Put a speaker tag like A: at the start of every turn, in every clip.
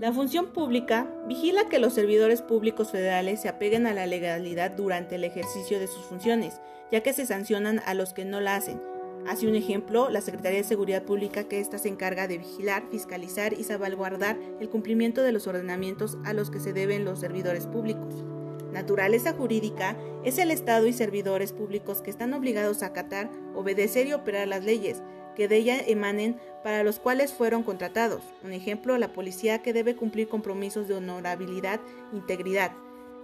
A: La función pública vigila que los servidores públicos federales se apeguen a la legalidad durante el ejercicio de sus funciones, ya que se sancionan a los que no la hacen. Hace un ejemplo, la Secretaría de Seguridad Pública que ésta se encarga de vigilar, fiscalizar y salvaguardar el cumplimiento de los ordenamientos a los que se deben los servidores públicos. Naturaleza jurídica es el Estado y servidores públicos que están obligados a acatar, obedecer y operar las leyes, que de ella emanen para los cuales fueron contratados. Un ejemplo, la policía que debe cumplir compromisos de honorabilidad e integridad.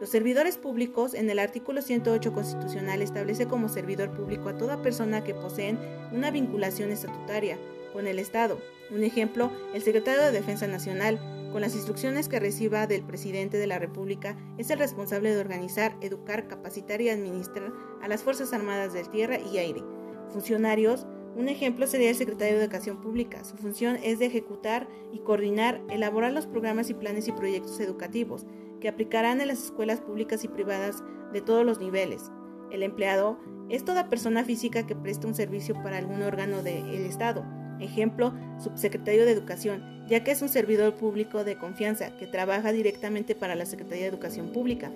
A: Los servidores públicos, en el artículo 108 constitucional, establece como servidor público a toda persona que poseen una vinculación estatutaria con el Estado. Un ejemplo, el secretario de Defensa Nacional, con las instrucciones que reciba del presidente de la República, es el responsable de organizar, educar, capacitar y administrar a las Fuerzas Armadas del Tierra y Aire. Funcionarios, un ejemplo sería el secretario de Educación Pública. Su función es de ejecutar y coordinar, elaborar los programas y planes y proyectos educativos que aplicarán en las escuelas públicas y privadas de todos los niveles. El empleado es toda persona física que presta un servicio para algún órgano del Estado. Ejemplo, subsecretario de Educación, ya que es un servidor público de confianza que trabaja directamente para la Secretaría de Educación Pública.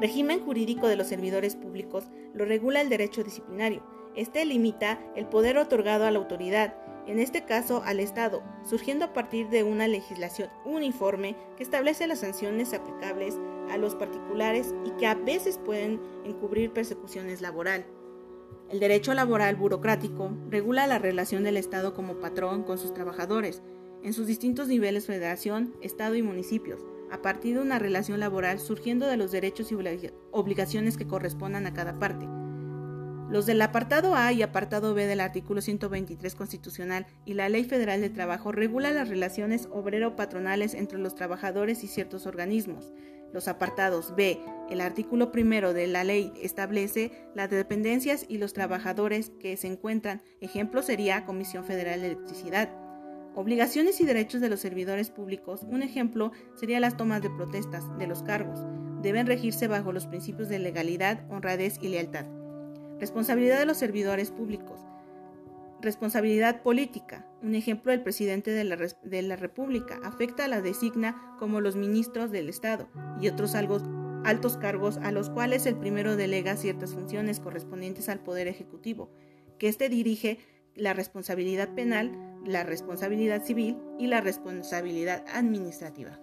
A: Régimen jurídico de los servidores públicos lo regula el derecho disciplinario este limita el poder otorgado a la autoridad, en este caso al Estado, surgiendo a partir de una legislación uniforme que establece las sanciones aplicables a los particulares y que a veces pueden encubrir persecuciones laboral. El derecho laboral burocrático regula la relación del Estado como patrón con sus trabajadores, en sus distintos niveles federación, Estado y municipios, a partir de una relación laboral surgiendo de los derechos y obligaciones que correspondan a cada parte. Los del apartado A y apartado B del artículo 123 constitucional y la Ley Federal de Trabajo regula las relaciones obrero-patronales entre los trabajadores y ciertos organismos. Los apartados B, el artículo primero de la ley establece las dependencias y los trabajadores que se encuentran. Ejemplo sería Comisión Federal de Electricidad. Obligaciones y derechos de los servidores públicos. Un ejemplo sería las tomas de protestas de los cargos. Deben regirse bajo los principios de legalidad, honradez y lealtad. Responsabilidad de los servidores públicos. Responsabilidad política. Un ejemplo del presidente de la, de la, República afecta a la designa como los ministros del Estado y otros altos cargos a los cuales el primero delega ciertas funciones correspondientes al Poder Ejecutivo, que éste dirige la responsabilidad penal, la responsabilidad civil y la responsabilidad administrativa.